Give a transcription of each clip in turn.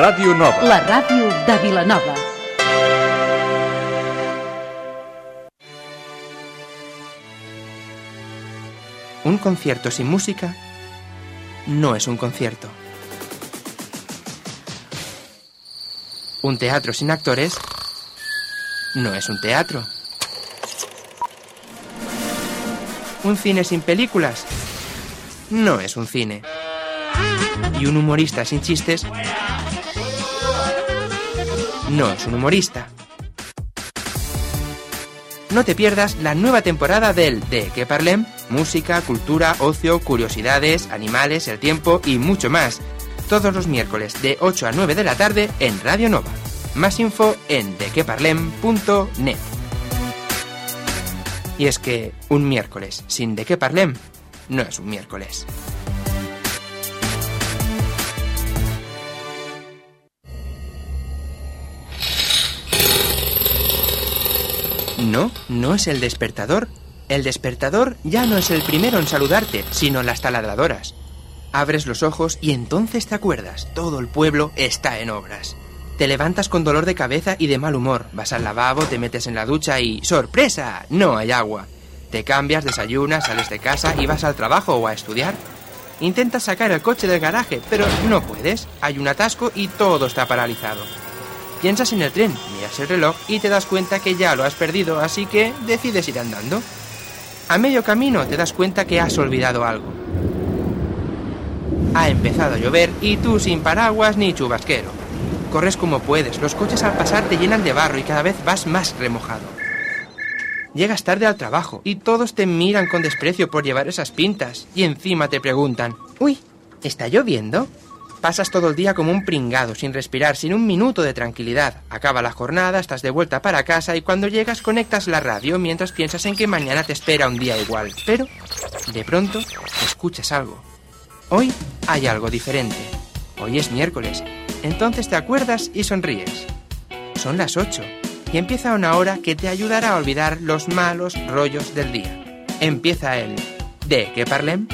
Ràdio Nova. La ràdio de Vilanova. Un concierto sin música no es un concierto. Un teatro sin actores no es un teatro. Un cine sin películas no es un cine. Y un humorista sin chistes no es un humorista. No te pierdas la nueva temporada del De Que Parlem, música, cultura, ocio, curiosidades, animales, el tiempo y mucho más. Todos los miércoles de 8 a 9 de la tarde en Radio Nova. Más info en dequeparlem.net. Y es que un miércoles sin De Que Parlem no es un miércoles. No, no es el despertador. El despertador ya no es el primero en saludarte, sino las taladradoras. Abres los ojos y entonces te acuerdas, todo el pueblo está en obras. Te levantas con dolor de cabeza y de mal humor, vas al lavabo, te metes en la ducha y ¡sorpresa! No hay agua. Te cambias, desayunas, sales de casa y vas al trabajo o a estudiar. Intentas sacar el coche del garaje, pero no puedes. Hay un atasco y todo está paralizado. Piensas en el tren, miras el reloj y te das cuenta que ya lo has perdido, así que decides ir andando. A medio camino te das cuenta que has olvidado algo. Ha empezado a llover y tú sin paraguas ni chubasquero. Corres como puedes, los coches al pasar te llenan de barro y cada vez vas más remojado. Llegas tarde al trabajo y todos te miran con desprecio por llevar esas pintas y encima te preguntan, uy, ¿está lloviendo? Pasas todo el día como un pringado, sin respirar, sin un minuto de tranquilidad. Acaba la jornada, estás de vuelta para casa y cuando llegas conectas la radio mientras piensas en que mañana te espera un día igual. Pero, de pronto, escuchas algo. Hoy hay algo diferente. Hoy es miércoles. Entonces te acuerdas y sonríes. Son las 8 y empieza una hora que te ayudará a olvidar los malos rollos del día. Empieza el ¿De qué parlem?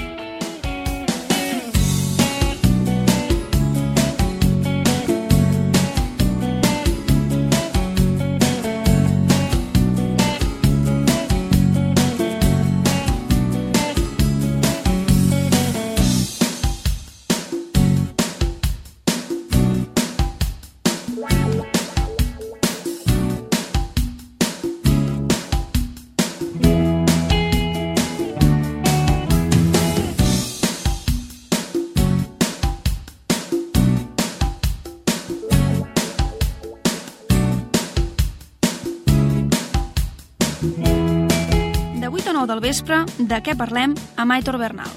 9 del vespre, de què parlem amb Aitor Bernal.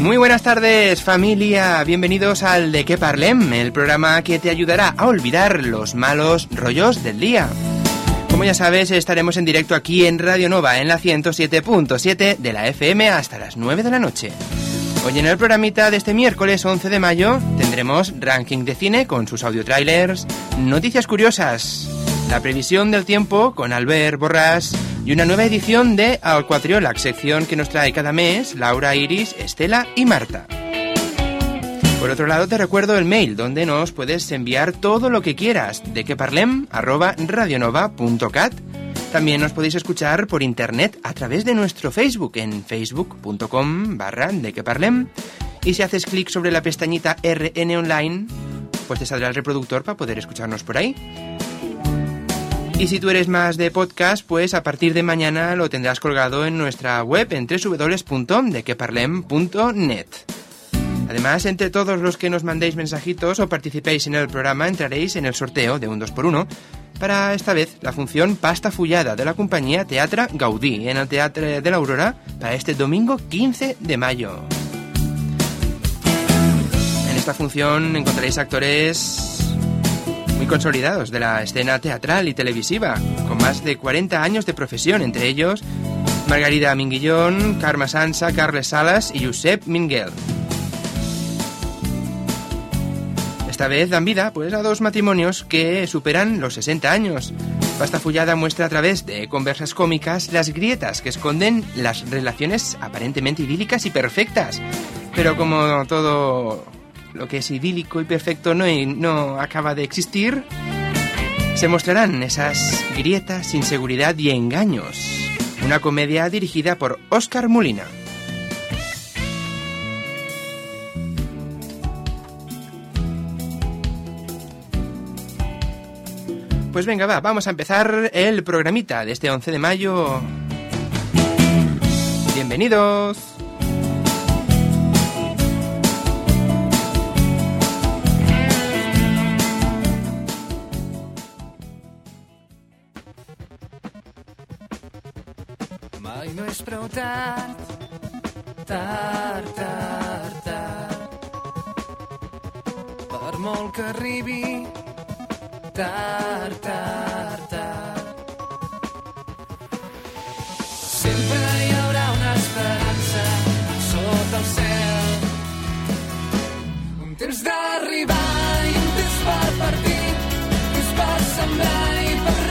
Muy buenas tardes familia, bienvenidos al De qué parlem, el programa que te ayudará a olvidar los malos rollos del día. Como ya sabes, estaremos en directo aquí en Radio Nova en la 107.7 de la FM hasta las 9 de la noche. Hoy en el programita de este miércoles 11 de mayo tendremos ranking de cine con sus audio trailers, noticias curiosas, la previsión del tiempo con Albert Borrás y una nueva edición de Alcuatriolac, sección que nos trae cada mes Laura, Iris, Estela y Marta. Por otro lado, te recuerdo el mail donde nos puedes enviar todo lo que quieras de que parlem arroba radionova.cat. También nos podéis escuchar por internet a través de nuestro Facebook en facebook.com barra de que parlem. Y si haces clic sobre la pestañita RN Online, pues te saldrá el reproductor para poder escucharnos por ahí. Y si tú eres más de podcast, pues a partir de mañana lo tendrás colgado en nuestra web en www.dequeparlem.net. Además, entre todos los que nos mandéis mensajitos o participéis en el programa, entraréis en el sorteo de un 2x1 para esta vez la función Pasta Fullada de la compañía Teatra Gaudí en el Teatro de la Aurora para este domingo 15 de mayo. Esta función encontraréis actores muy consolidados de la escena teatral y televisiva, con más de 40 años de profesión, entre ellos Margarida Minguillón, Carme Sansa, Carles Salas y Josep Minguel. Esta vez dan vida pues, a dos matrimonios que superan los 60 años. Pasta Fullada muestra a través de conversas cómicas las grietas que esconden las relaciones aparentemente idílicas y perfectas. Pero como todo lo que es idílico y perfecto no, no acaba de existir, se mostrarán esas grietas, inseguridad y engaños. Una comedia dirigida por Oscar Molina. Pues venga, va, vamos a empezar el programita de este 11 de mayo. Bienvenidos. No és prou tard, tard, tard, tard. Per molt que arribi, tard, tard, tard. Sempre hi haurà una esperança sota el cel. Un temps d'arribar i un temps per partir, temps per sembrar i per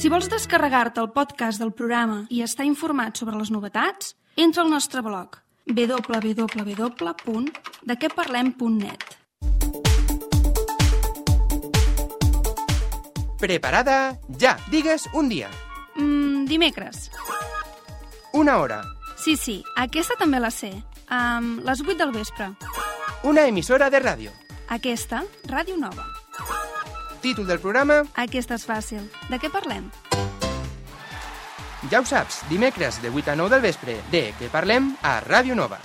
Si vols descarregar-te el podcast del programa i estar informat sobre les novetats, entra al nostre blog www.dequeparlem.net Preparada ya. Digues un dia, mm, Dimecres. una hora, Sí, sí, aquesta també la sé. Um, les 8 del vespre. una emissora de ràdio. Aquesta, Ràdio Nova. Títol del programa, Aquesta és fàcil. De què parlem? ja ho saps, dimecres de 8 a 9 del vespre, de què parlem a Ràdio Nova.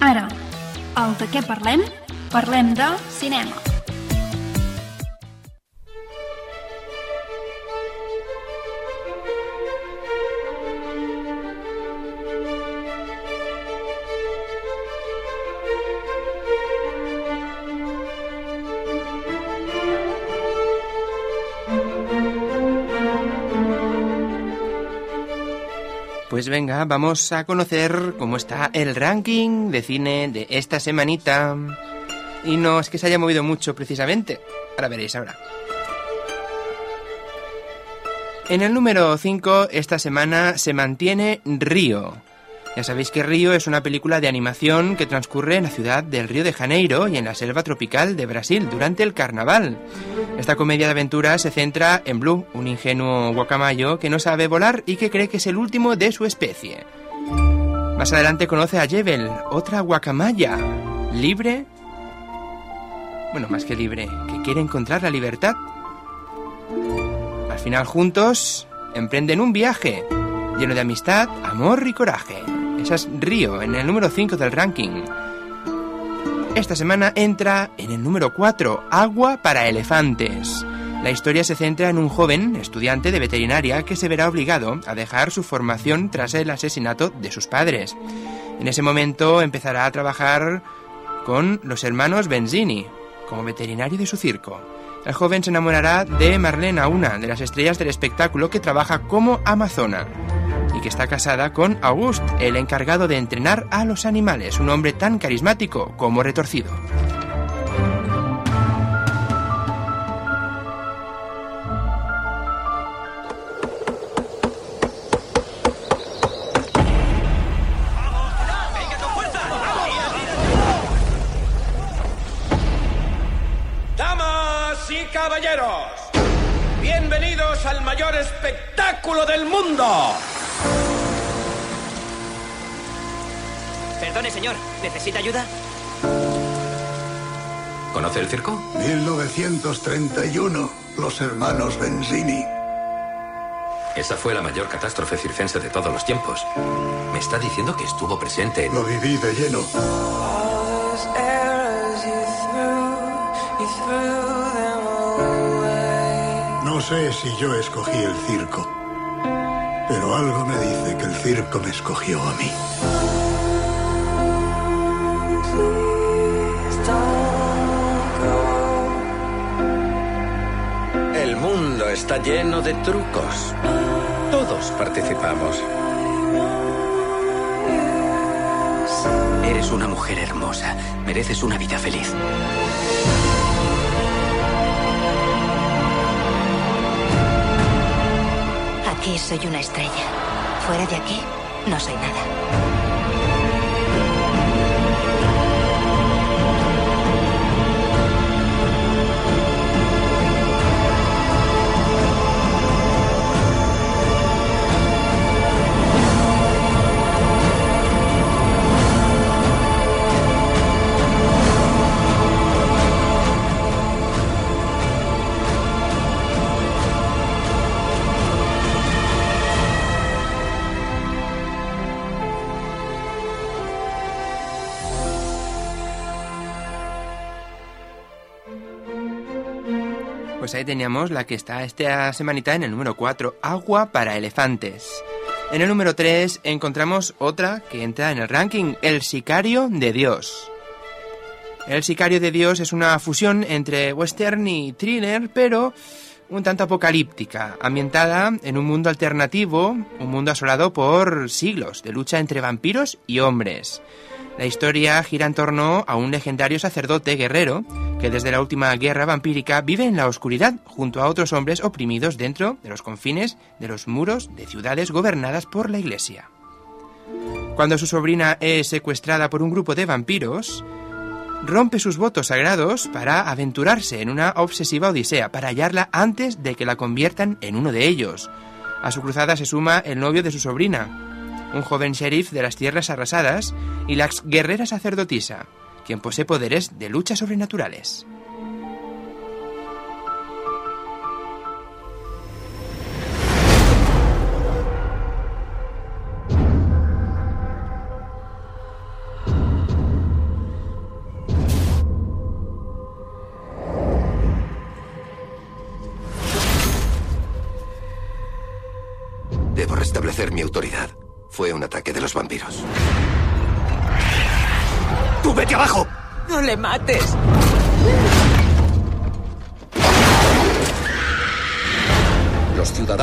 Ara, el de què parlem? Parlem de cinema. Pues venga, vamos a conocer cómo está el ranking de cine de esta semanita. Y no es que se haya movido mucho precisamente. Ahora veréis ahora. En el número 5 esta semana se mantiene Río. Ya sabéis que Río es una película de animación que transcurre en la ciudad del Río de Janeiro y en la selva tropical de Brasil durante el carnaval. Esta comedia de aventuras se centra en Blue, un ingenuo guacamayo que no sabe volar y que cree que es el último de su especie. Más adelante conoce a Jebel, otra guacamaya, libre, bueno, más que libre, que quiere encontrar la libertad al final juntos emprenden un viaje lleno de amistad, amor y coraje. Esa es Río en el número 5 del ranking. Esta semana entra en el número 4, Agua para elefantes. La historia se centra en un joven estudiante de veterinaria que se verá obligado a dejar su formación tras el asesinato de sus padres. En ese momento empezará a trabajar con los hermanos Benzini como veterinario de su circo el joven se enamorará de Marlena, una de las estrellas del espectáculo que trabaja como amazona que está casada con August, el encargado de entrenar a los animales, un hombre tan carismático como retorcido. Caballeros, bienvenidos al mayor espectáculo del mundo. Perdone, señor. ¿Necesita ayuda? ¿Conoce el circo? 1931, los hermanos Benzini. Esa fue la mayor catástrofe circense de todos los tiempos. Me está diciendo que estuvo presente en... Lo viví de lleno. No sé si yo escogí el circo, pero algo me dice que el circo me escogió a mí. El mundo está lleno de trucos. Todos participamos. Eres una mujer hermosa. Mereces una vida feliz. Aquí soy una estrella. Fuera de aquí, no soy nada. Teníamos la que está esta semanita en el número 4, Agua para elefantes. En el número 3 encontramos otra que entra en el ranking, El Sicario de Dios. El Sicario de Dios es una fusión entre western y thriller, pero un tanto apocalíptica, ambientada en un mundo alternativo, un mundo asolado por siglos de lucha entre vampiros y hombres. La historia gira en torno a un legendario sacerdote guerrero que desde la última guerra vampírica vive en la oscuridad junto a otros hombres oprimidos dentro de los confines de los muros de ciudades gobernadas por la iglesia. Cuando su sobrina es secuestrada por un grupo de vampiros, rompe sus votos sagrados para aventurarse en una obsesiva odisea para hallarla antes de que la conviertan en uno de ellos. A su cruzada se suma el novio de su sobrina, un joven sheriff de las tierras arrasadas y la ex guerrera sacerdotisa, quien posee poderes de lucha sobrenaturales.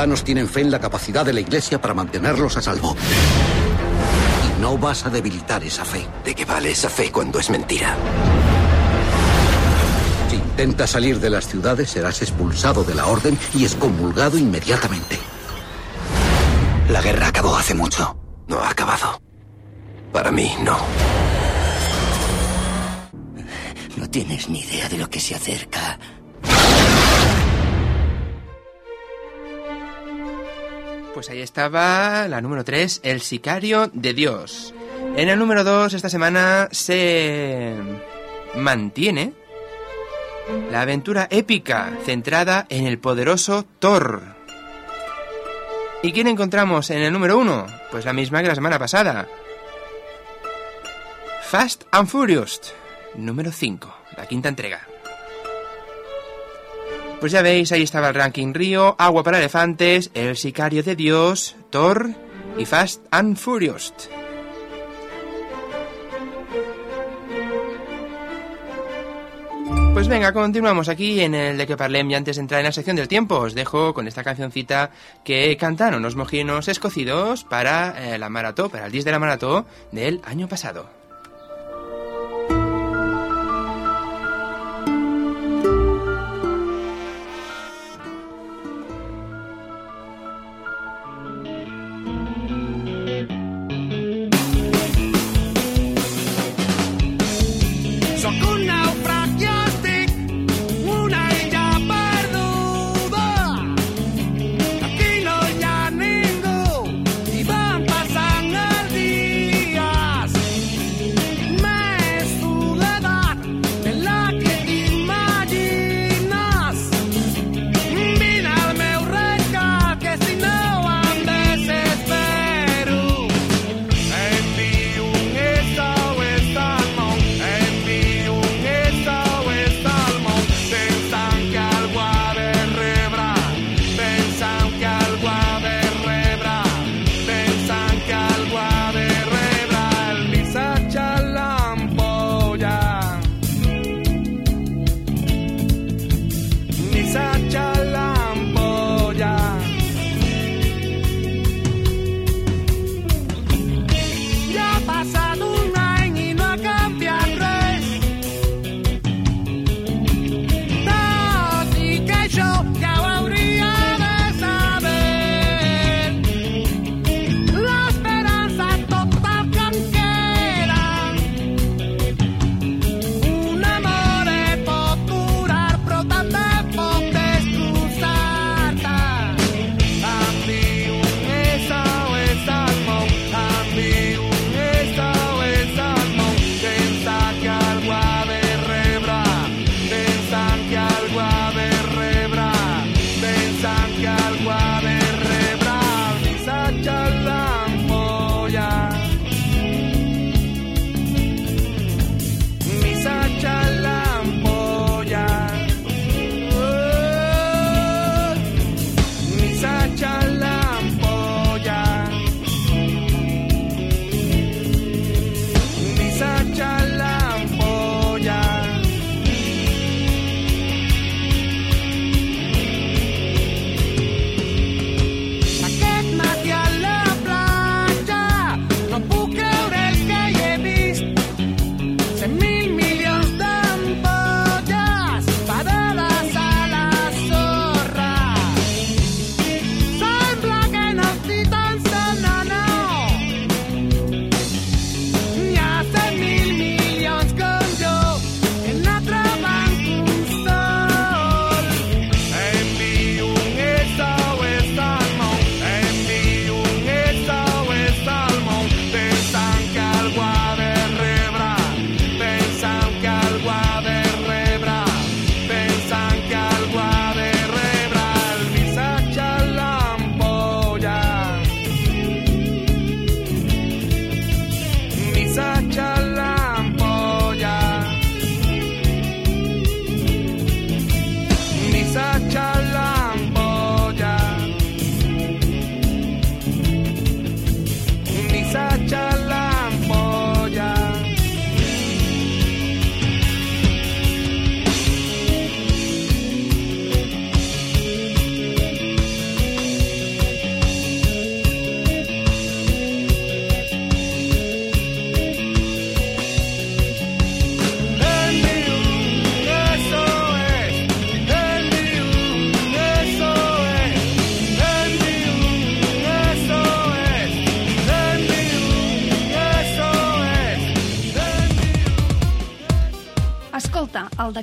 Ciudadanos tienen fe en la capacidad de la Iglesia para mantenerlos a salvo. Y no vas a debilitar esa fe. ¿De qué vale esa fe cuando es mentira? Si intentas salir de las ciudades, serás expulsado de la orden y excomulgado inmediatamente. La guerra acabó hace mucho. No ha acabado. Para mí, no. No tienes ni idea de lo que se acerca. Pues ahí estaba la número 3, El Sicario de Dios. En el número 2 esta semana se mantiene la aventura épica centrada en el poderoso Thor. ¿Y quién encontramos en el número 1? Pues la misma que la semana pasada. Fast and Furious, número 5, la quinta entrega. Pues ya veis, ahí estaba el ranking Río, Agua para Elefantes, El Sicario de Dios, Thor y Fast and Furious. Pues venga, continuamos aquí en el de que parlem y antes de entrar en la sección del tiempo os dejo con esta cancioncita que cantaron unos mojinos escocidos para eh, la maratón, para el 10 de la maratón del año pasado.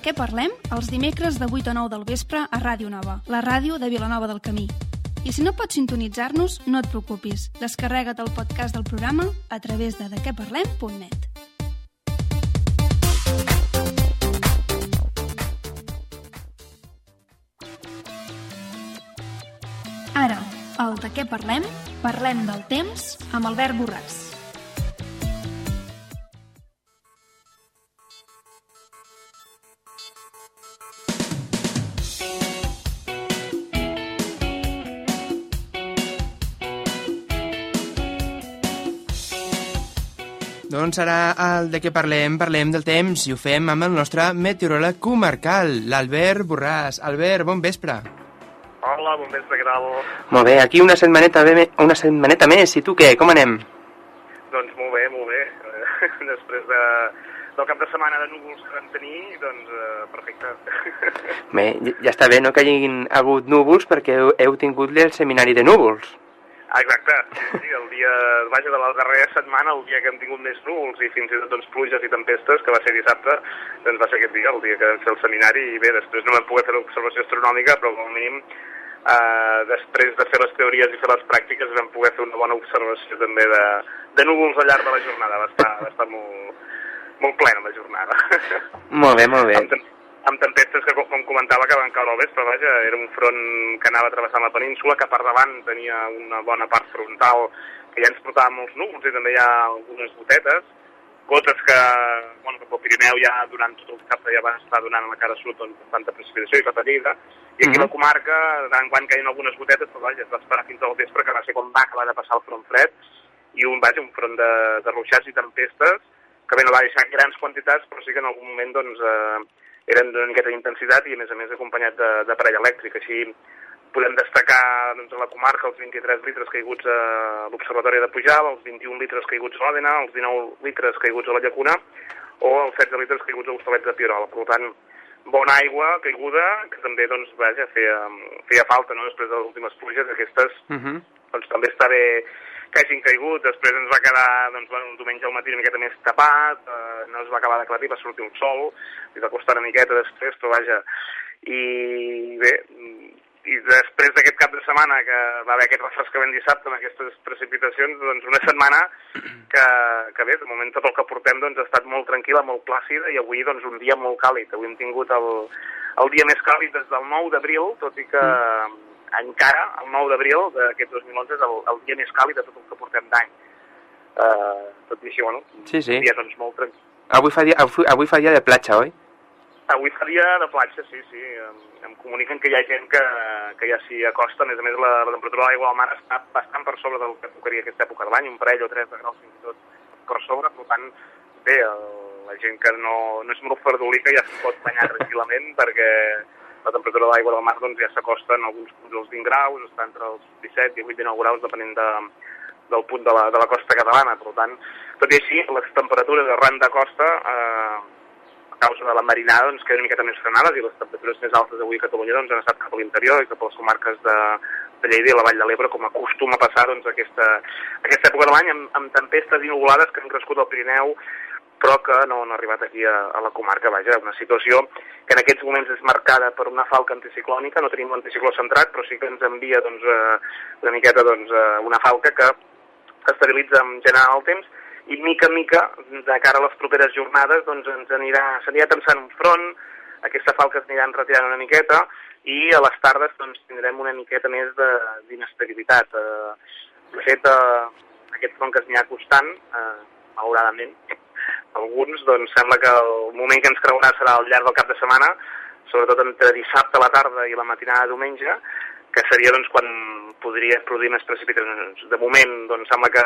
Què parlem els dimecres de 8 a 9 del vespre a Ràdio Nova, la ràdio de Vilanova del Camí. I si no pots sintonitzar-nos, no et preocupis. Descarrega't el podcast del programa a través de dequeparlem.net. Ara, el de què parlem? Parlem del temps amb Albert Borràs. Doncs ara el de què parlem, parlem del temps i ho fem amb el nostre meteoròleg comarcal, l'Albert Borràs. Albert, bon vespre. Hola, bon vespre, què tal? Molt bé, aquí una setmaneta, bé, una setmaneta més. I tu què, com anem? Doncs molt bé, molt bé. Després de, del cap de setmana de núvols que vam tenir, doncs uh, perfecte. Bé, ja està bé, no?, que hagin hagut núvols perquè heu, heu tingut el seminari de núvols. Exacte, sí, el dia, vaja, de la darrera setmana, el dia que hem tingut més núvols i fins i tot doncs, pluges i tempestes, que va ser dissabte, doncs va ser aquest dia, el dia que vam fer el seminari, i bé, després no vam poder fer l'observació astronòmica, però com a mínim, eh, després de fer les teories i fer les pràctiques, vam poder fer una bona observació també de, de núvols al llarg de la jornada, va estar, va estar molt, molt plena la jornada. Molt bé, molt bé. Amb, amb tempestes que, com comentava, que van caure al vespre, vaja, era un front que anava travessant la península, que per davant tenia una bona part frontal que ja ens portava molts núvols i també hi ha algunes gotetes, gotes que, bueno, que pel Pirineu ja durant tot el cap ja van estar donant a la cara sud doncs, bastanta precipitació i cap a Lleida, i aquí a la comarca, de tant en quant caien algunes gotetes, però vaja, es va esperar fins al vespre, que va ser quan va acabar de passar el front fred, i un, vaja, un front de, de ruixats i tempestes, que bé, no va deixar grans quantitats, però sí que en algun moment, doncs, eh, eren d'una miqueta d'intensitat i a més a més acompanyat de, de parell elèctric. Així podem destacar doncs, a la comarca els 23 litres caiguts a l'Observatori de Pujal, els 21 litres caiguts a l'Òdena, els 19 litres caiguts a la Llacuna o els 16 litres caiguts a l'Hostalets de Pierola. Per tant, bona aigua caiguda, que també doncs, vaja, feia, feia falta no? després de les últimes pluges, aquestes Uh -huh. doncs, també està bé que hagin caigut, després ens va quedar doncs, bueno, el diumenge al matí una miqueta més tapat, eh, no es va acabar d'aclarir, va sortir un sol, i va costar una miqueta després, però vaja, i bé, i després d'aquest cap de setmana que va haver aquest refrescament dissabte amb aquestes precipitacions, doncs una setmana que, que bé, de moment tot el que portem doncs, ha estat molt tranquil·la, molt plàcida i avui doncs un dia molt càlid. Avui hem tingut el, el dia més càlid des del 9 d'abril, tot i que mm. Encara el 9 d'abril d'aquest 2011 és el, el dia més càlid de tot el que portem d'any. Uh, tot i així, bueno, Sí, sí. un dia doncs molt tranquil. Avui fa dia, avui, avui fa dia de platja, oi? Avui fa dia de platja, sí, sí. Em, em comuniquen que hi ha gent que, que ja s'hi acosta. A més a més, la, la temperatura de l'aigua al mar està bastant per sobre del que tocaria aquesta època de l'any, un parell o tres de graus fins i tot per sobre. Per tant, bé, el, la gent que no, no és molt fardolica ja s'hi pot banyar tranquil·lament perquè la temperatura de l'aigua del mar doncs, ja s'acosta en alguns punts als 20 graus, està entre els 17, 18, 19 graus, depenent de, del punt de la, de la costa catalana. Per tant, tot i així, les temperatures arran de costa eh, a causa de la marinada doncs, queden una miqueta més frenades i les temperatures més altes avui a Catalunya doncs, han estat cap a l'interior i cap a les comarques de, de Lleida i la Vall de l'Ebre, com acostuma a passar doncs, aquesta, aquesta època de l'any, amb, amb tempestes inolades que han crescut al Pirineu, però que no han arribat aquí a, a la comarca. Vaja, una situació que en aquests moments és marcada per una falca anticiclònica, no tenim l'anticicló centrat, però sí que ens envia doncs, eh, una miqueta doncs, eh, una falca que estabilitza en general el temps i mica en mica, de cara a les properes jornades, doncs ens anirà, s'anirà tensant un front, aquesta falca es aniran retirant una miqueta i a les tardes doncs, tindrem una miqueta més d'inestabilitat. Eh, de fet, eh, aquest front que es anirà acostant, eh, malauradament, alguns, doncs sembla que el moment que ens creurà serà al llarg del cap de setmana, sobretot entre dissabte a la tarda i la matinada de diumenge, que seria doncs, quan podria produir més precipitacions. De moment, doncs, sembla que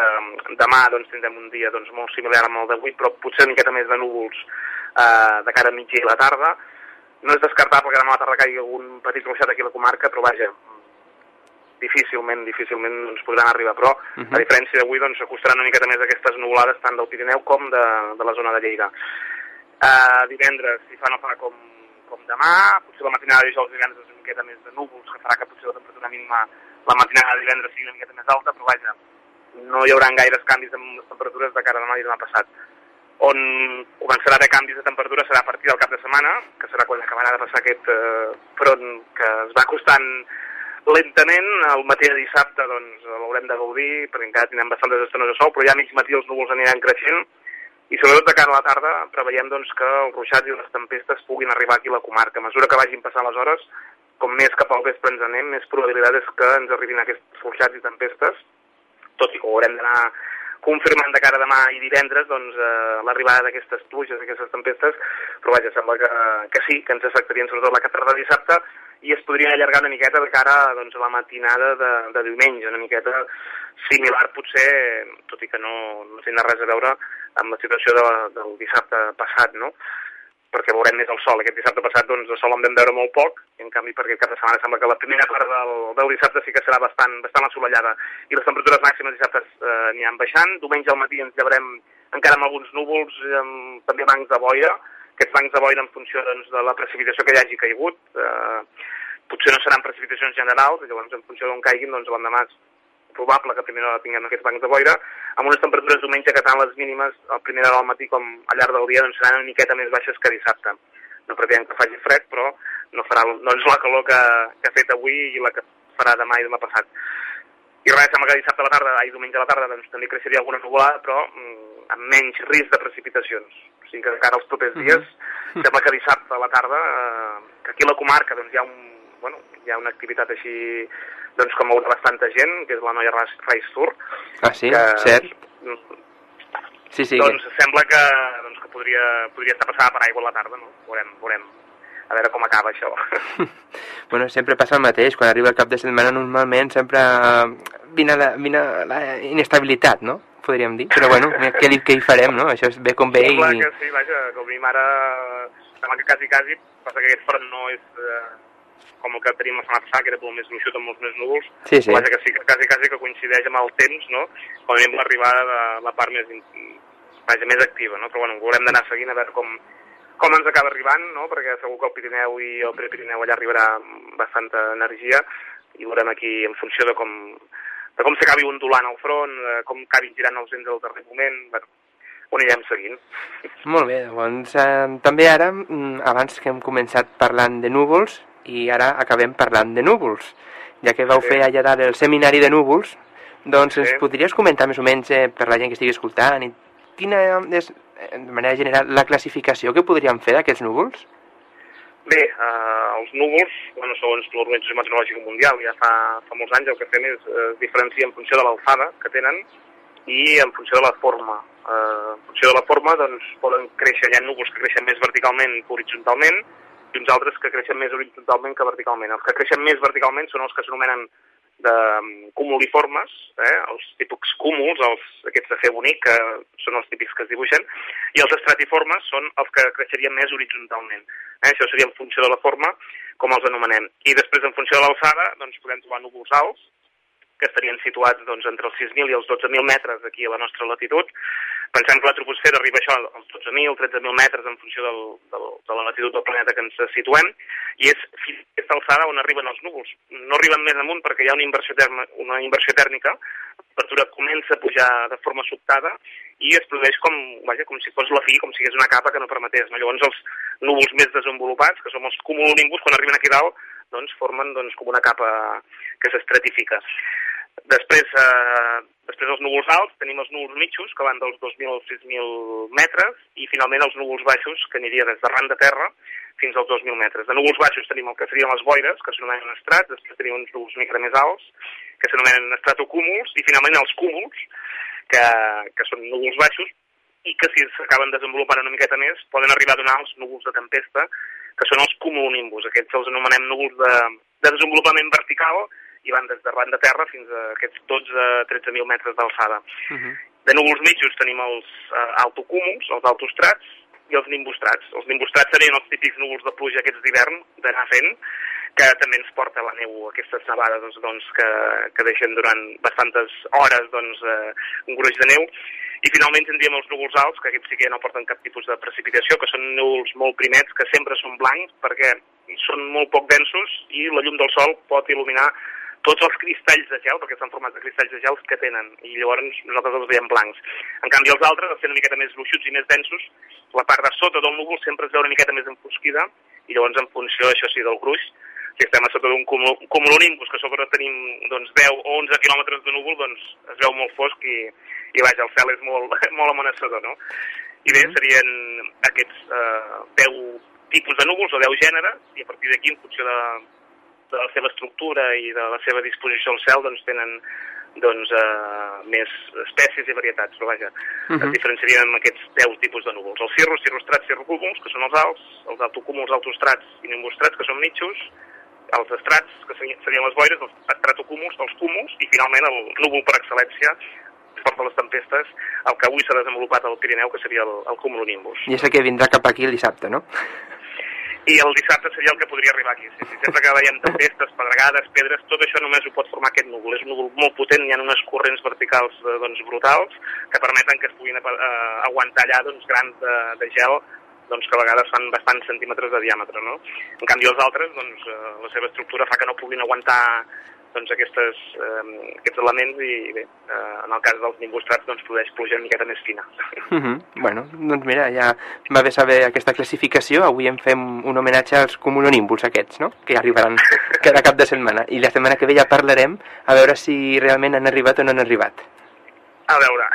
demà doncs, tindrem un dia doncs, molt similar amb el d'avui, però potser una miqueta més de núvols eh, de cara a migdia i la tarda. No és descartable que demà a la tarda caigui algun petit ruixat aquí a la comarca, però vaja, difícilment, difícilment ens podran arribar, però uh -huh. a diferència d'avui doncs s'acostaran una miqueta més aquestes nuvolades tant del Pirineu com de, de la zona de Lleida. Uh, divendres, si fa no fa com, com demà, potser la matinada de dijous divendres és una miqueta més de núvols, que farà que potser la temperatura mínima la matinada de divendres sigui una miqueta més alta, però vaja, no hi haurà gaires canvis en les temperatures de cara a demà i demà passat. on començarà a haver canvis de temperatura serà a partir del cap de setmana, que serà quan acabarà de passar aquest eh, front que es va costant lentament. El matí de dissabte doncs, l'haurem de gaudir, perquè encara tindrem bastantes estones de sol, però ja a mig matí els núvols aniran creixent i sobretot de cara a la tarda preveiem doncs, que els ruixats i les tempestes puguin arribar aquí a la comarca. A mesura que vagin passant les hores, com més cap al vespre ens anem, més probabilitat és que ens arribin aquests ruixats i tempestes, tot i que ho haurem d'anar confirmant de cara demà i divendres doncs, eh, l'arribada d'aquestes pluges, d'aquestes tempestes, però vaja, sembla que, que sí, que ens afectarien sobretot la tarda de dissabte i es podria allargar una miqueta de cara doncs, a la matinada de, de diumenge, una miqueta similar potser, tot i que no, no tindrà res a veure amb la situació de, del dissabte passat, no? perquè veurem més el sol. Aquest dissabte passat doncs, el sol en vam veure molt poc, i en canvi per aquest cap de setmana sembla que la primera part del, del dissabte sí que serà bastant, bastant assolellada. I les temperatures màximes dissabtes eh, aniran baixant. Diumenge al matí ens llevarem encara amb alguns núvols, amb, també bancs de boira. Aquests bancs de boira en funció doncs, de la precipitació que hi hagi caigut. Eh, potser no seran precipitacions generals, llavors en funció d'on caiguin, doncs l'endemà probable que primer tinguem aquests bancs de boira, amb unes temperatures diumenge que tant les mínimes a primera hora del matí com al llarg del dia doncs seran una miqueta més baixes que dissabte. No preveiem que faci fred, però no farà doncs, la calor que, que ha fet avui i la que farà demà i demà passat. I res, sembla que dissabte a la tarda, i diumenge a la tarda, doncs també creixeria alguna nuvolada, però mm, amb menys risc de precipitacions. O sigui que encara els propers dies, mm -hmm. sembla que dissabte a la tarda, eh, que aquí a la comarca doncs, hi ha un, bueno, hi ha una activitat així doncs com veurà bastanta gent, que és la noia Race Tour. Ah, sí? Que, Cert? Sí, sí. Doncs que... sembla que, doncs, que podria, podria estar passada per aigua a la tarda, no? Veurem, veurem a veure com acaba això. bueno, sempre passa el mateix, quan arriba el cap de setmana normalment sempre vine la, vine la inestabilitat, no? Podríem dir, però bueno, què, li, què hi farem, no? Això és bé com bé sembla i... que sí, vaja, com a mi ara sembla que quasi, quasi passa que aquest front no és eh, com el que tenim la setmana passada, que era molt més gruixut amb molts més núvols, sí, sí. vaja que sí, que quasi, quasi que coincideix amb el temps, no? Com a mínim l'arribada de la part més, vaja, més activa, no? Però bueno, haurem d'anar seguint a veure com, com ens acaba arribant, no? Perquè segur que el Pirineu i el Prepirineu allà arribarà amb bastanta energia i veurem aquí en funció de com, de com s'acabi ondulant el front, com acabin girant els vents al darrer moment, bueno, ho anirem seguint. Molt bé, doncs eh, també ara, mm, abans que hem començat parlant de núvols, i ara acabem parlant de núvols. Ja que vau sí. fer allà dalt el seminari de núvols, doncs sí. ens podries comentar més o menys eh, per la gent que estigui escoltant i quina és, eh, de manera general, la classificació que podríem fer d'aquests núvols? Bé, eh, els núvols, bueno, segons l'Organització Meteorològica Mundial, ja fa, fa molts anys el que fem és eh, diferenciar en funció de l'alçada que tenen i en funció de la forma. Eh, en funció de la forma, doncs, poden créixer, hi ha núvols que creixen més verticalment que horitzontalment, i uns altres que creixen més horitzontalment que verticalment. Els que creixen més verticalment són els que s'anomenen de um, cumuliformes, eh? els típics cúmuls, els, aquests de fer bonic, que són els típics que es dibuixen, i els estratiformes són els que creixerien més horitzontalment. Eh? Això seria en funció de la forma, com els anomenem. I després, en funció de l'alçada, doncs podem trobar núvols alts, que estarien situats doncs, entre els 6.000 i els 12.000 metres aquí a la nostra latitud. Pensem que la troposfera arriba això als 12.000, 13.000 metres en funció del, del, de la latitud del planeta que ens situem, i és fins a aquesta alçada on arriben els núvols. No arriben més amunt perquè hi ha una inversió, terma, una inversió tèrmica, la temperatura comença a pujar de forma sobtada i es produeix com, vaja, com si fos la fi, com si hagués una capa que no permetés. No? Llavors els núvols més desenvolupats, que són els cumulonimbus, quan arriben aquí dalt, doncs formen doncs, com una capa que s'estratifica. Després, eh, després dels núvols alts tenim els núvols mitjos, que van dels 2.000 als 6.000 metres, i finalment els núvols baixos, que aniria des d'arran de terra fins als 2.000 metres. De núvols baixos tenim el que serien les boires, que s'anomenen estrats, després tenim uns núvols mica més alts, que s'anomenen estratocúmuls, i finalment els cúmuls, que, que són núvols baixos, i que si s'acaben desenvolupant una miqueta més, poden arribar a donar els núvols de tempesta, que són els cumulonimbus. Aquests els anomenem núvols de, de desenvolupament vertical, i van des d'arran de terra fins a aquests 12-13.000 metres d'alçada. Uh -huh. De núvols mitjos tenim els uh, altocúmuls, els altostrats, i els nimbostrats. Els nimbostrats serien els típics núvols de pluja aquests d'hivern, d'anar fent, que també ens porta la neu, aquestes nevades doncs, doncs, que, que deixen durant bastantes hores doncs, eh, un gruix de neu. I finalment tindríem els núvols alts, que aquests sí que no porten cap tipus de precipitació, que són núvols molt primets, que sempre són blancs, perquè són molt poc densos i la llum del sol pot il·luminar tots els cristalls de gel, perquè estan formats de cristalls de gel que tenen, i llavors nosaltres els veiem blancs. En canvi els altres, al ser una miqueta més gruixuts i més densos, la part de sota del núvol sempre es veu una miqueta més enfosquida, i llavors en funció, això sí, del gruix, si estem a sota d'un cumulonimbus, que a sobre tenim doncs, 10 o 11 quilòmetres de núvol, doncs es veu molt fosc i, i vaja, el cel és molt, molt amenaçador, no? I bé, serien aquests eh, 10 tipus de núvols o 10 gèneres, i a partir d'aquí, en funció de, de la seva estructura i de la seva disposició al cel, doncs tenen doncs, eh, més espècies i varietats, però vaja, Mhm. es diferencien en aquests 10 tipus de núvols. Els cirrus, cirrostrats, cirrocúmuls, que són els alts, els altocúmuls, altostrats i nimbostrats, que són mitjos, els estrats, que serien les boires, els estratocúmuls, els cúmuls, i finalment el núvol per excel·lència, porta les tempestes, el que avui s'ha desenvolupat al Pirineu, que seria el, el cumulonimbus. I és el que vindrà cap aquí el dissabte, no? I el dissabte seria el que podria arribar aquí. Sí, sí. Sempre que veiem tempestes, pedregades, pedres, tot això només ho pot formar aquest núvol. És un núvol molt potent, hi ha unes corrents verticals eh, doncs, brutals que permeten que es puguin eh, aguantar allà doncs, grans de, de gel doncs, que a vegades fan bastants centímetres de diàmetre. No? En canvi, els altres, doncs, eh, la seva estructura fa que no puguin aguantar doncs, aquestes, eh, aquests elements i bé, eh, en el cas dels nimbostrats doncs, produeix pluja una miqueta més fina. Uh -huh. Bueno, doncs mira, ja va bé saber aquesta classificació. Avui en fem un homenatge als cumulonimbus aquests, no? Que arribaran cada cap de setmana. I la setmana que ve ja parlarem a veure si realment han arribat o no han arribat. A veure,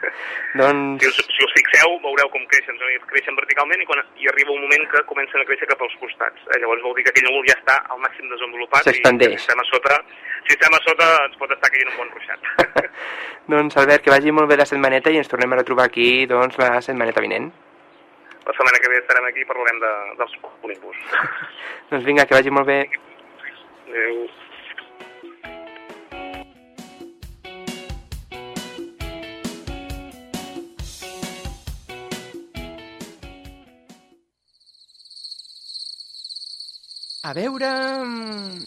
Doncs... si us, si us fixeu, veureu com creixen, creixen verticalment i, quan, i arriba un moment que comencen a créixer cap als costats. Eh, llavors vol dir que aquell núvol ja està al màxim desenvolupat i si estem a sota, si estem a sota ens pot estar caient un bon ruixat. Doncs Albert, que vagi molt bé la setmaneta i ens tornem a retrobar aquí doncs, la setmaneta vinent. La setmana que ve estarem aquí i parlarem de, dels cumulonimbus. Doncs vinga, que vagi molt bé. Adéu. A veure... mm,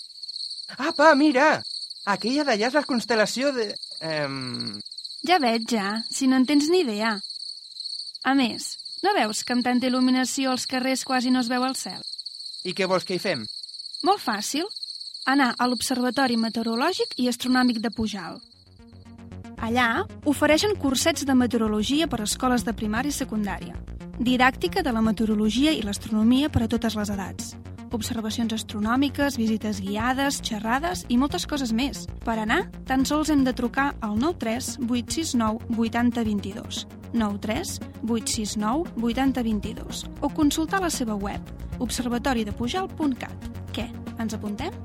Apa, mira! Aquella d'allà és la constel·lació de... Ehm... Ja veig, ja, si no en tens ni idea. A més, no veus que amb tanta il·luminació als carrers quasi no es veu el cel? I què vols que hi fem? Molt fàcil. Anar a l'Observatori Meteorològic i Astronòmic de Pujal. Allà ofereixen cursets de meteorologia per a escoles de primària i secundària, didàctica de la meteorologia i l'astronomia per a totes les edats, observacions astronòmiques, visites guiades, xerrades i moltes coses més. Per anar, tan sols hem de trucar al 93 869 8022, 93 869 8022 o consultar la seva web observatoridepujal.cat. Què, ens apuntem?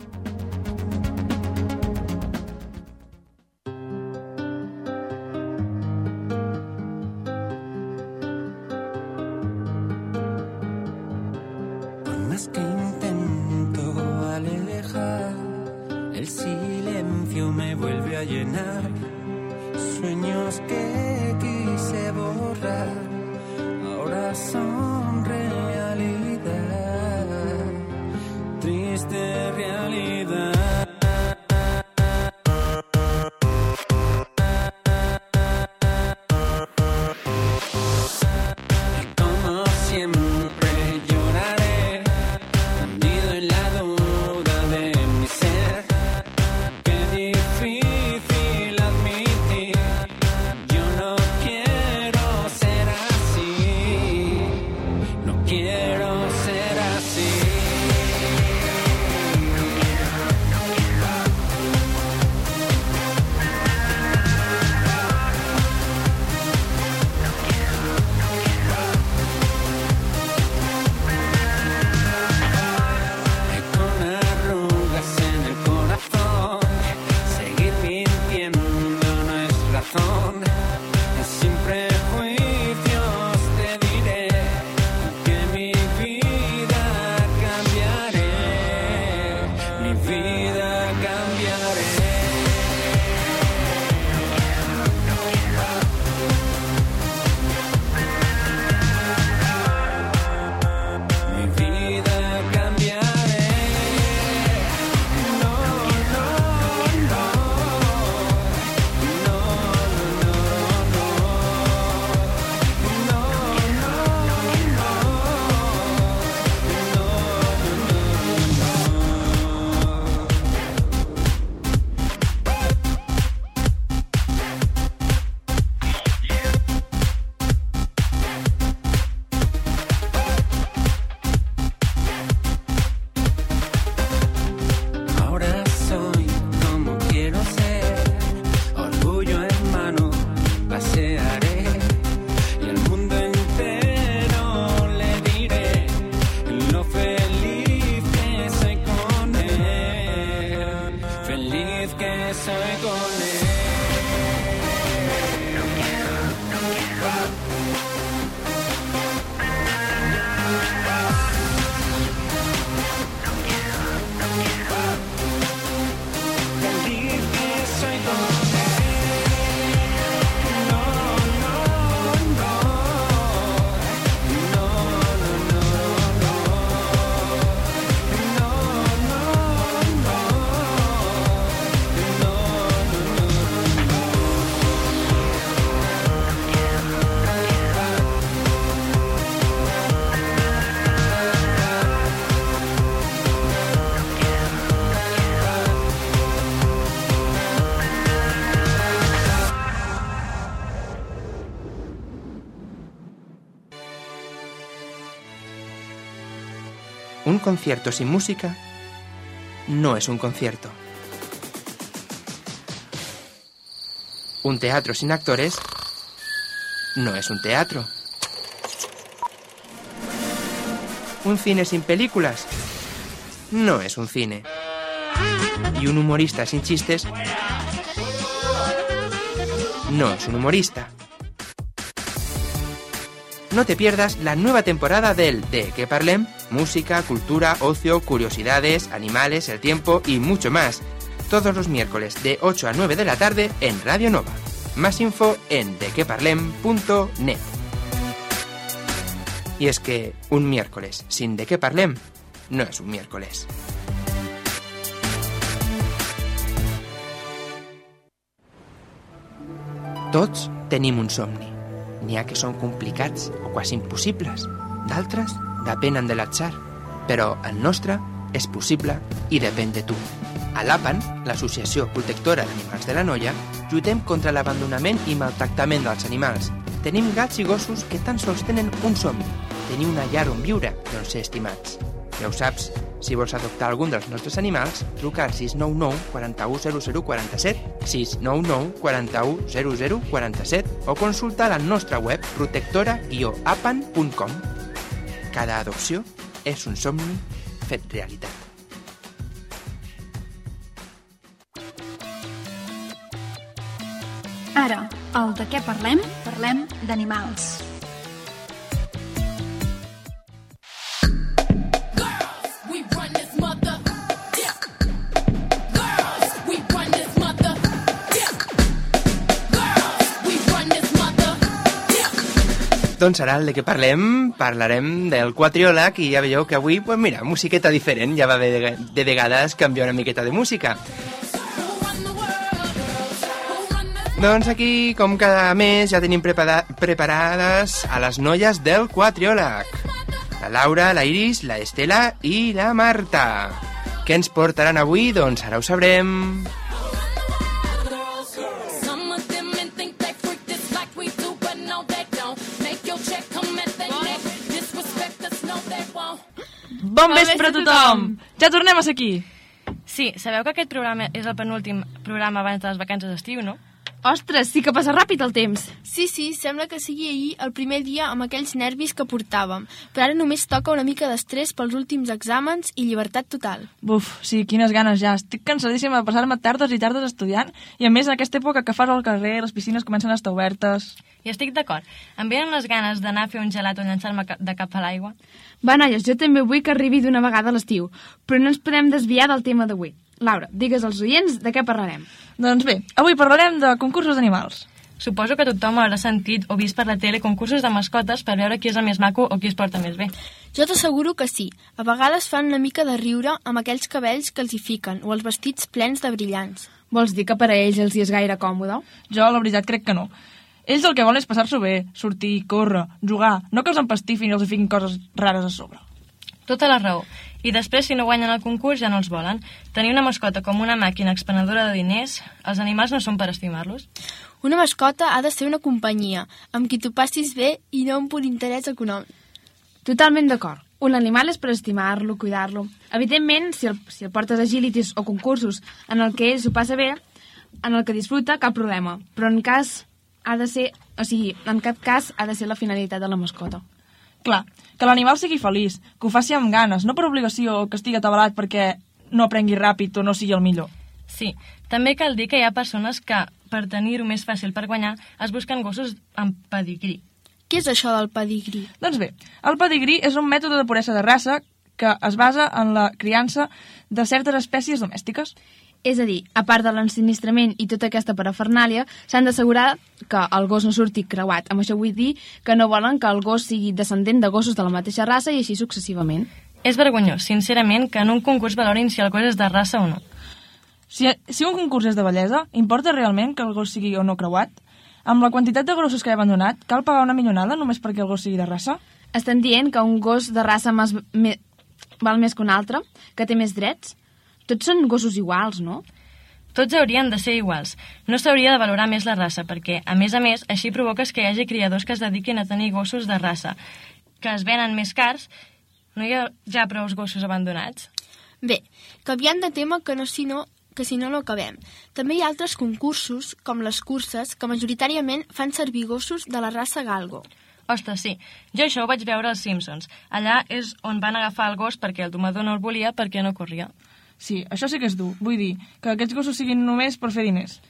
que sabe con él. Concierto sin música no es un concierto. Un teatro sin actores no es un teatro. Un cine sin películas no es un cine. Y un humorista sin chistes no es un humorista. No te pierdas la nueva temporada del De que parlem, música, cultura, ocio, curiosidades, animales, el tiempo y mucho más. Todos los miércoles de 8 a 9 de la tarde en Radio Nova. Más info en dequeparlem.net. Y es que un miércoles sin de qué parlem no es un miércoles. Tots tenim un somni. N'hi ha que són complicats o quasi impossibles. D'altres depenen de l'atzar. Però el nostre és possible i depèn de tu. A l'APAN, l'Associació Protectora d'Animals de la Noia, lluitem contra l'abandonament i maltractament dels animals. Tenim gats i gossos que tan sols tenen un somni, tenir una llar on viure i on ser estimats. Ja ho saps, si vols adoptar algun dels nostres animals, truca al 699 41 0047, 699 41 0047 o consulta la nostra web protectora-apan.com. Cada adopció és un somni fet realitat. Ara, el de què parlem? Parlem d'animals. Doncs ara, el de què parlem? Parlarem del quatriòleg i ja veieu que avui, pues mira, musiqueta diferent, ja va haver de, de vegades canviar una miqueta de música. Doncs aquí, com cada mes, ja tenim prepara preparades a les noies del quatriòleg. La Laura, la Iris, la Estela i la Marta. Què ens portaran avui? Doncs ara ho sabrem. Bon vespre a tothom! Ja tornem a ser aquí. Sí, sabeu que aquest programa és el penúltim programa abans de les vacances d'estiu, no? Ostres, sí que passa ràpid el temps. Sí, sí, sembla que sigui ahir el primer dia amb aquells nervis que portàvem, però ara només toca una mica d'estrès pels últims exàmens i llibertat total. Buf, sí, quines ganes ja. Estic cansadíssima de passar-me tardes i tardes estudiant i a més en aquesta època que fas al carrer, les piscines comencen a estar obertes. I estic d'acord. Em venen les ganes d'anar a fer un gelat o llançar-me de cap a l'aigua. Va, noies, jo també vull que arribi d'una vegada l'estiu, però no ens podem desviar del tema d'avui. Laura, digues als oients de què parlarem. Doncs bé, avui parlarem de concursos d'animals. Suposo que tothom haurà sentit o vist per la tele concursos de mascotes per veure qui és el més maco o qui es porta més bé. Jo t'asseguro que sí. A vegades fan una mica de riure amb aquells cabells que els hi fiquen o els vestits plens de brillants. Vols dir que per a ells els hi és gaire còmode? Jo, la veritat, crec que no. Ells el que volen és passar-s'ho bé, sortir, córrer, jugar, no que els empastifin i els fiquin coses rares a sobre. Tota la raó. I després, si no guanyen el concurs, ja no els volen. Tenir una mascota com una màquina expenedora de diners, els animals no són per estimar-los. Una mascota ha de ser una companyia, amb qui tu passis bé i no amb un interès econòmic. Totalment d'acord. Un animal és per estimar-lo, cuidar-lo. Evidentment, si el, si el portes a agilities o concursos en el que ell s'ho passa bé, en el que disfruta, cap problema. Però en cas ha de ser... O sigui, en cap cas ha de ser la finalitat de la mascota. Clar, que l'animal sigui feliç, que ho faci amb ganes, no per obligació o que estigui atabalat perquè no aprengui ràpid o no sigui el millor. Sí, també cal dir que hi ha persones que, per tenir-ho més fàcil per guanyar, es busquen gossos amb pedigrí. Què és això del pedigrí? Doncs bé, el pedigrí és un mètode de puresa de raça que es basa en la criança de certes espècies domèstiques. És a dir, a part de l'ensinistrament i tota aquesta parafernàlia, s'han d'assegurar que el gos no surti creuat. Amb això vull dir que no volen que el gos sigui descendent de gossos de la mateixa raça i així successivament. És vergonyós, sincerament, que en un concurs valorin si el gos és de raça o no. Si, si un concurs és de bellesa, importa realment que el gos sigui o no creuat? Amb la quantitat de grossos que he abandonat, cal pagar una millonada només perquè el gos sigui de raça? Estan dient que un gos de raça més, me, val més que un altre, que té més drets? Tots són gossos iguals, no? Tots haurien de ser iguals. No s'hauria de valorar més la raça, perquè, a més a més, així provoques que hi hagi criadors que es dediquin a tenir gossos de raça, que es venen més cars No hi ha ja prou gossos abandonats? Bé, canviant de tema que no si no que si no no acabem. També hi ha altres concursos, com les curses, que majoritàriament fan servir gossos de la raça galgo. Ostres, sí. Jo això ho vaig veure als Simpsons. Allà és on van agafar el gos perquè el domador no el volia perquè no corria. Sí, això sí que és dur. Vull dir, que aquests gossos siguin només per fer diners.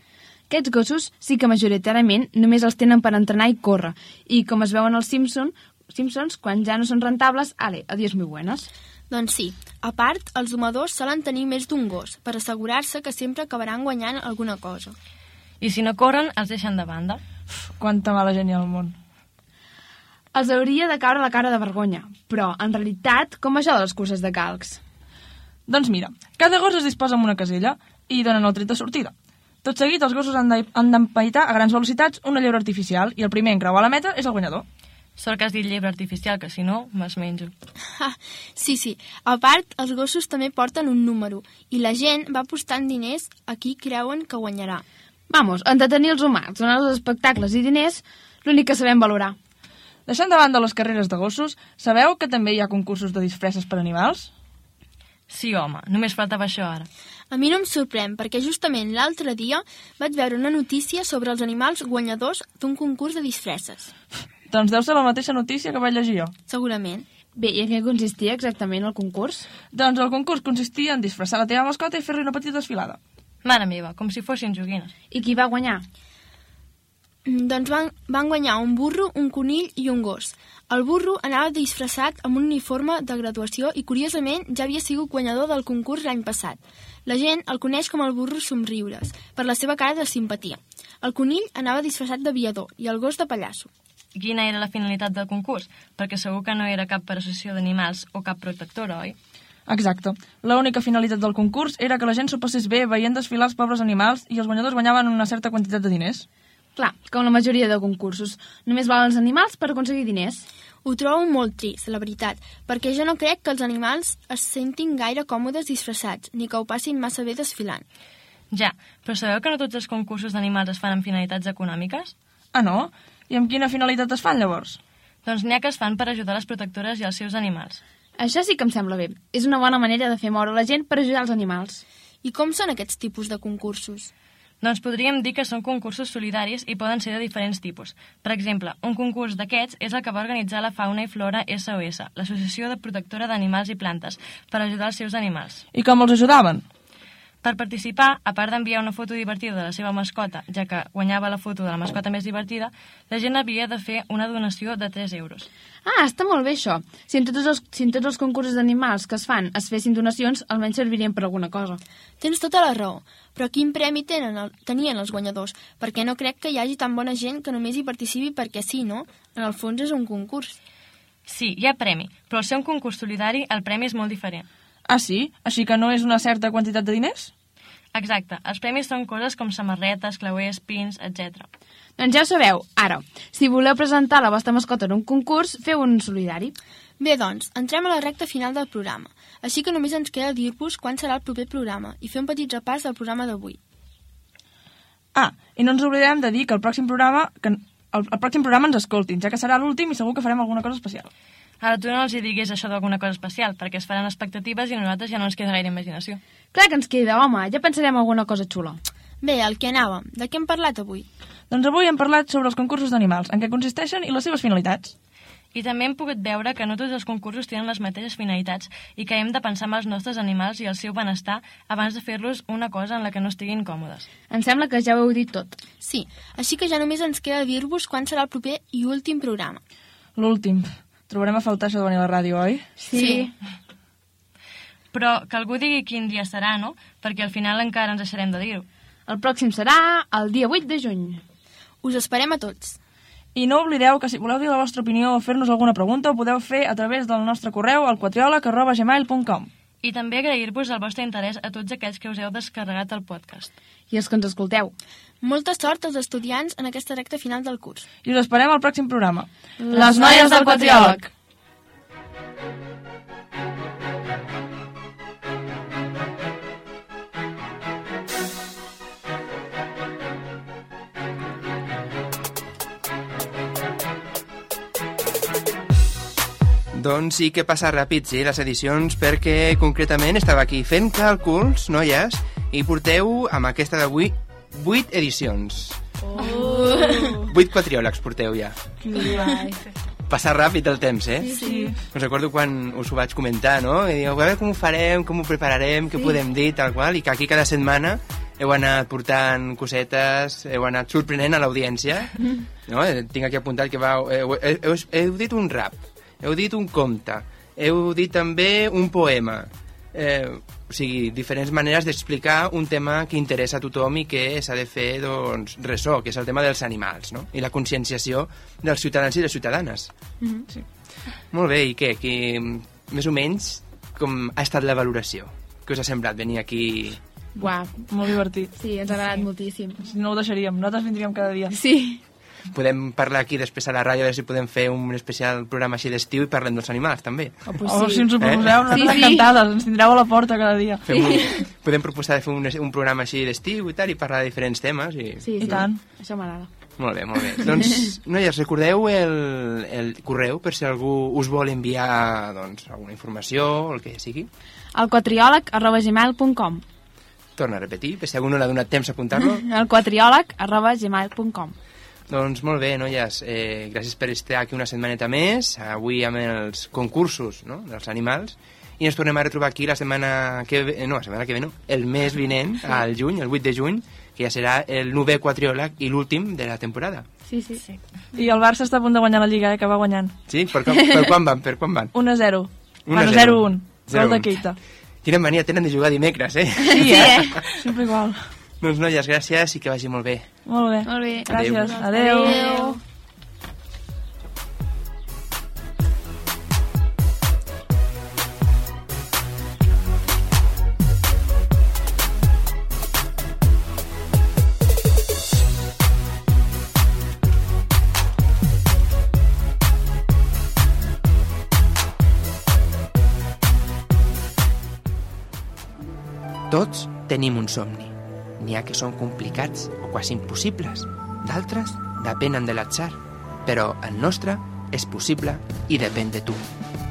Aquests gossos sí que majoritàriament només els tenen per entrenar i córrer. I com es veuen als Simpson, Simpsons, quan ja no són rentables, ale, adiós muy buenas. Doncs sí. A part, els domadors solen tenir més d'un gos, per assegurar-se que sempre acabaran guanyant alguna cosa. I si no corren, els deixen de banda. Uf, quanta mala gent hi ha al món. Els hauria de caure la cara de vergonya, però, en realitat, com això de les curses de calcs? Doncs mira, cada gos es disposa amb una casella i donen el tret de sortida. Tot seguit, els gossos han d'empaitar a grans velocitats una llebre artificial i el primer en creuar la meta és el guanyador. Sort que has dit llebre artificial, que si no, me'ls menjo. Ah, sí, sí. A part, els gossos també porten un número i la gent va apostant diners a qui creuen que guanyarà. Vamos, entretenir els humans, donar els espectacles i diners, l'únic que sabem valorar. Deixant de banda les carreres de gossos, sabeu que també hi ha concursos de disfresses per animals? Sí, home, només faltava això ara. A mi no em sorprèn, perquè justament l'altre dia vaig veure una notícia sobre els animals guanyadors d'un concurs de disfresses. Doncs deu ser la mateixa notícia que vaig llegir jo. Segurament. Bé, i en què consistia exactament el concurs? Doncs el concurs consistia en disfressar la teva mascota i fer-li una petita desfilada. Mare meva, com si fossin joguines. I qui va guanyar? Doncs van, van guanyar un burro, un conill i un gos. El burro anava disfressat amb un uniforme de graduació i, curiosament, ja havia sigut guanyador del concurs l'any passat. La gent el coneix com el burro somriures, per la seva cara de simpatia. El conill anava disfressat d'aviador i el gos de pallasso. Quina era la finalitat del concurs? Perquè segur que no era cap per associació d'animals o cap protectora, oi? Exacte. L'única finalitat del concurs era que la gent s'ho passés bé veient desfilar els pobres animals i els guanyadors guanyaven una certa quantitat de diners. Clar, com la majoria de concursos. Només valen els animals per aconseguir diners. Ho trobo molt trist, la veritat, perquè jo no crec que els animals es sentin gaire còmodes disfressats, ni que ho passin massa bé desfilant. Ja, però sabeu que no tots els concursos d'animals es fan amb finalitats econòmiques? Ah, no? I amb quina finalitat es fan, llavors? Doncs n'hi ha que es fan per ajudar les protectores i els seus animals. Això sí que em sembla bé. És una bona manera de fer moure la gent per ajudar els animals. I com són aquests tipus de concursos? Doncs podríem dir que són concursos solidaris i poden ser de diferents tipus. Per exemple, un concurs d'aquests és el que va organitzar la Fauna i Flora SOS, l'Associació de Protectora d'Animals i Plantes, per ajudar els seus animals. I com els ajudaven? Per participar, a part d'enviar una foto divertida de la seva mascota, ja que guanyava la foto de la mascota més divertida, la gent havia de fer una donació de 3 euros. Ah, està molt bé això. Si en tots els, si en tots els concursos d'animals que es fan es fessin donacions, almenys servirien per alguna cosa. Tens tota la raó, però quin premi tenen el, tenien els guanyadors? Perquè no crec que hi hagi tan bona gent que només hi participi perquè sí, no? En el fons és un concurs. Sí, hi ha premi, però al ser un concurs solidari el premi és molt diferent. Ah, sí? Així que no és una certa quantitat de diners? Exacte. Els premis són coses com samarretes, clauers, pins, etc. Doncs ja ho sabeu. Ara, si voleu presentar la vostra mascota en un concurs, feu un solidari. Bé, doncs, entrem a la recta final del programa. Així que només ens queda dir-vos quan serà el proper programa i fer un petit repàs del programa d'avui. Ah, i no ens oblidem de dir que el pròxim programa, que el, el pròxim programa ens escoltin, ja que serà l'últim i segur que farem alguna cosa especial. Ara tu no els hi diguis això d'alguna cosa especial, perquè es faran expectatives i a nosaltres ja no ens queda gaire imaginació. Clar que ens queda, home, ja pensarem alguna cosa xula. Bé, el que anàvem. De què hem parlat avui? Doncs avui hem parlat sobre els concursos d'animals, en què consisteixen i les seves finalitats. I també hem pogut veure que no tots els concursos tenen les mateixes finalitats i que hem de pensar en els nostres animals i el seu benestar abans de fer-los una cosa en la que no estiguin còmodes. Em sembla que ja ho heu dit tot. Sí, així que ja només ens queda dir-vos quan serà el proper i últim programa. L'últim. Trobarem a faltar això de venir a la ràdio, oi? Sí. sí. Però que algú digui quin dia serà, no? Perquè al final encara ens deixarem de dir-ho. El pròxim serà el dia 8 de juny. Us esperem a tots. I no oblideu que si voleu dir la vostra opinió o fer-nos alguna pregunta ho podeu fer a través del nostre correu al quatriòleg.gmail.com I també agrair-vos el vostre interès a tots aquells que us heu descarregat el podcast. I els que ens escolteu. Molta sort als estudiants en aquesta recta final del curs. I us esperem al pròxim programa. Les noies del quatriòleg. Doncs sí que passa ràpid, sí, les edicions, perquè concretament estava aquí fent càlculs, noies, i porteu amb aquesta d'avui 8 edicions. Oh. 8 quatriòlegs porteu ja. Passa ràpid el temps, eh? Sí, sí. Us recordo quan us ho vaig comentar, no? I diu, a veure com ho farem, com ho prepararem, què Sí. podem dir, tal qual, i que aquí cada setmana heu anat portant cosetes, heu anat sorprenent a l'audiència, no? Eh, Tinc aquí apuntat que va, heu, heu, heu, heu dit un rap, heu dit un conte, heu dit també un poema, eh, o sigui, diferents maneres d'explicar un tema que interessa a tothom i que s'ha de fer, doncs, ressò, que és el tema dels animals, no? I la conscienciació dels ciutadans i les ciutadanes. Sí. Molt bé, i què? Que, més o menys, com ha estat la valoració? Què us ha semblat venir aquí? Buah, molt divertit. Sí, ens ha agradat moltíssim. Si no ho deixaríem, nosaltres vindríem cada dia. Sí. Podem parlar aquí després a la ràdio, a veure si podem fer un especial programa així d'estiu i parlem dels animals, també. Oh, pues oh, si ens ho proposeu, Eh? nosaltres encantades, ens tindreu a la porta cada dia. Fem un, podem proposar de fer un, un programa així d'estiu i tal, i parlar de diferents temes. I... Sí, sí. tant. Això m'agrada. Molt bé, molt bé. Doncs, noies, recordeu el, el correu per si algú us vol enviar doncs, alguna informació o el que sigui? El quatriòleg arroba gmail.com Torna a repetir, per si algú no l'ha donat temps a apuntar-lo. El quatriòleg arroba gmail.com Doncs molt bé, noies, eh, gràcies per estar aquí una setmaneta més, avui amb els concursos no? dels animals, i ens tornem a retrobar aquí la setmana que ve, no, la setmana que ve no, el mes vinent, al juny, el 8 de juny, que ja serà el novè quatriòleg i l'últim de la temporada. Sí, sí. sí. I el Barça està a punt de guanyar la Lliga, eh, que va guanyant. Sí? Per, com, per quan van? Per quan van? 1 a 0. 1 a Bueno, 0. 0 1. Gol de Keita. Quina mania tenen de jugar dimecres, eh? Sí, eh? Sempre igual. Doncs noies, gràcies i que vagi molt bé. Molt bé. Molt bé. Gràcies. Adéu. Adéu. Adéu. Tots tenim un somni. N'hi ha que són complicats o quasi impossibles. D'altres depenen de l'atzar. Però el nostre és possible i depèn de tu.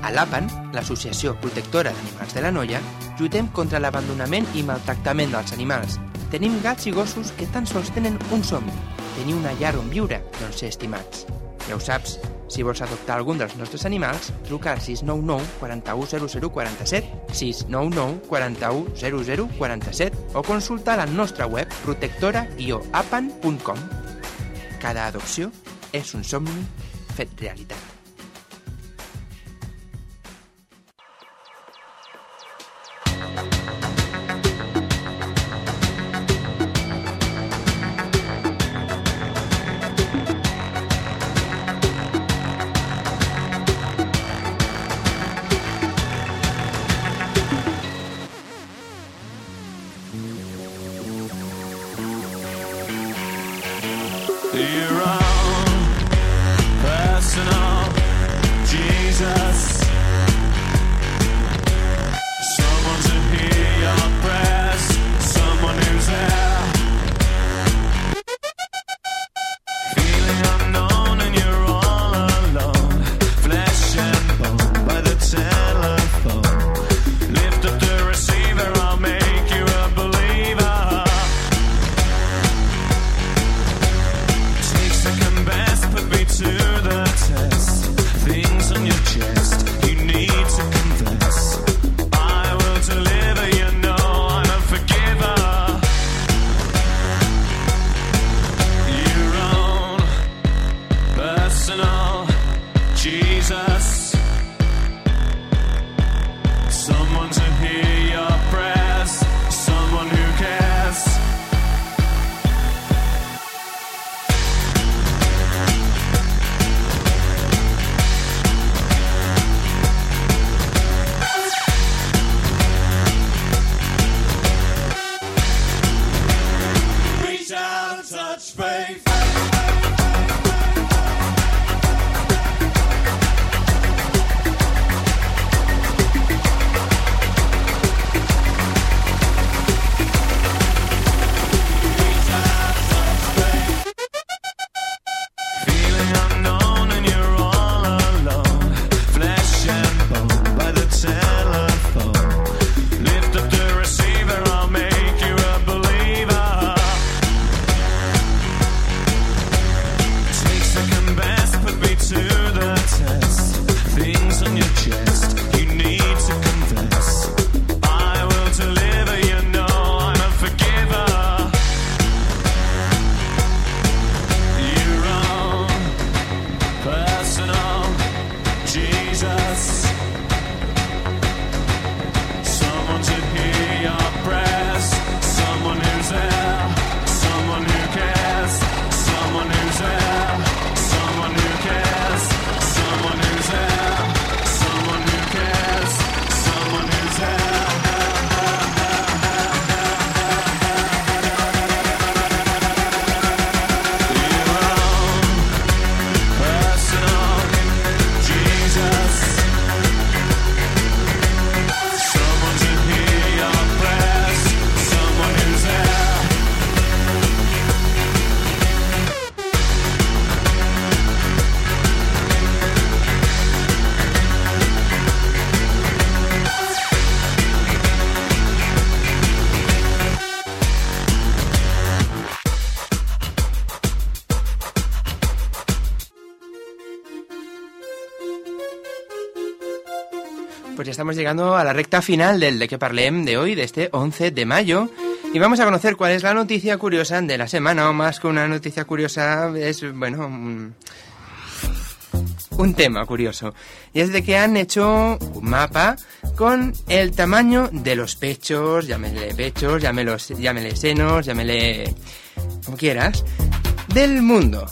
A l'APAN, l'Associació Protectora d'Animals de la Noia, lluitem contra l'abandonament i maltractament dels animals. Tenim gats i gossos que tan sols tenen un somni, tenir una llar on viure on ser estimats. Ja ho saps, si vols adoptar algun dels nostres animals, truca al 699 41 00 47, 699 41 00 47 o consulta la nostra web protectora-apan.com. Cada adopció és un somni fet realitat. Estamos llegando a la recta final del de que parlem de hoy, de este 11 de mayo. Y vamos a conocer cuál es la noticia curiosa de la semana, o más que una noticia curiosa, es, bueno, un, tema curioso. Y es de que han hecho un mapa con el tamaño de los pechos, llámele pechos, llámele, llámele senos, llámele como quieras, del mundo.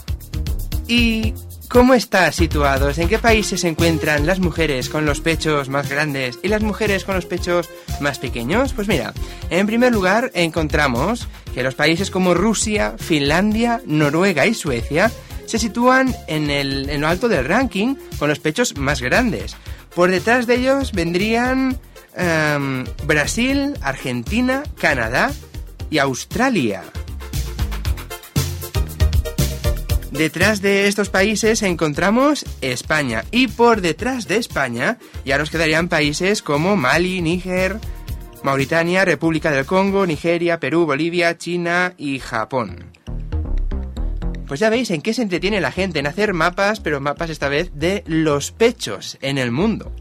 Y ¿Cómo están situados? ¿En qué países se encuentran las mujeres con los pechos más grandes y las mujeres con los pechos más pequeños? Pues mira, en primer lugar encontramos que los países como Rusia, Finlandia, Noruega y Suecia se sitúan en, el, en lo alto del ranking con los pechos más grandes. Por detrás de ellos vendrían em, Brasil, Argentina, Canadá y Australia. Detrás de estos países encontramos España y por detrás de España ya nos quedarían países como Mali, Níger, Mauritania, República del Congo, Nigeria, Perú, Bolivia, China y Japón. Pues ya veis en qué se entretiene la gente en hacer mapas, pero mapas esta vez de los pechos en el mundo.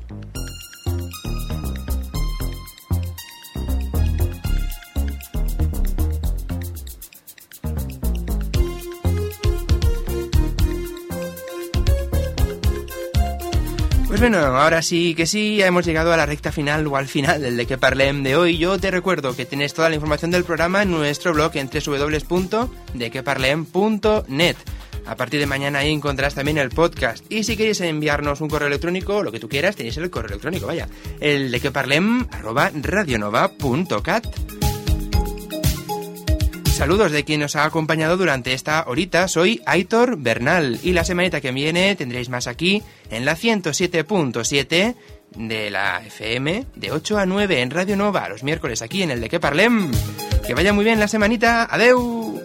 Bueno, ahora sí que sí, ya hemos llegado a la recta final o al final del de que parlem de hoy. Yo te recuerdo que tienes toda la información del programa en nuestro blog en www.dequeparlem.net. A partir de mañana ahí encontrarás también el podcast. Y si queréis enviarnos un correo electrónico, lo que tú quieras, tenéis el correo electrónico, vaya. El de que parlem, arroba radionova.cat. Saludos de quien nos ha acompañado durante esta horita. Soy Aitor Bernal y la semanita que viene tendréis más aquí en la 107.7 de la FM de 8 a 9 en Radio Nova los miércoles aquí en el de que parlem. Que vaya muy bien la semanita. Adeu.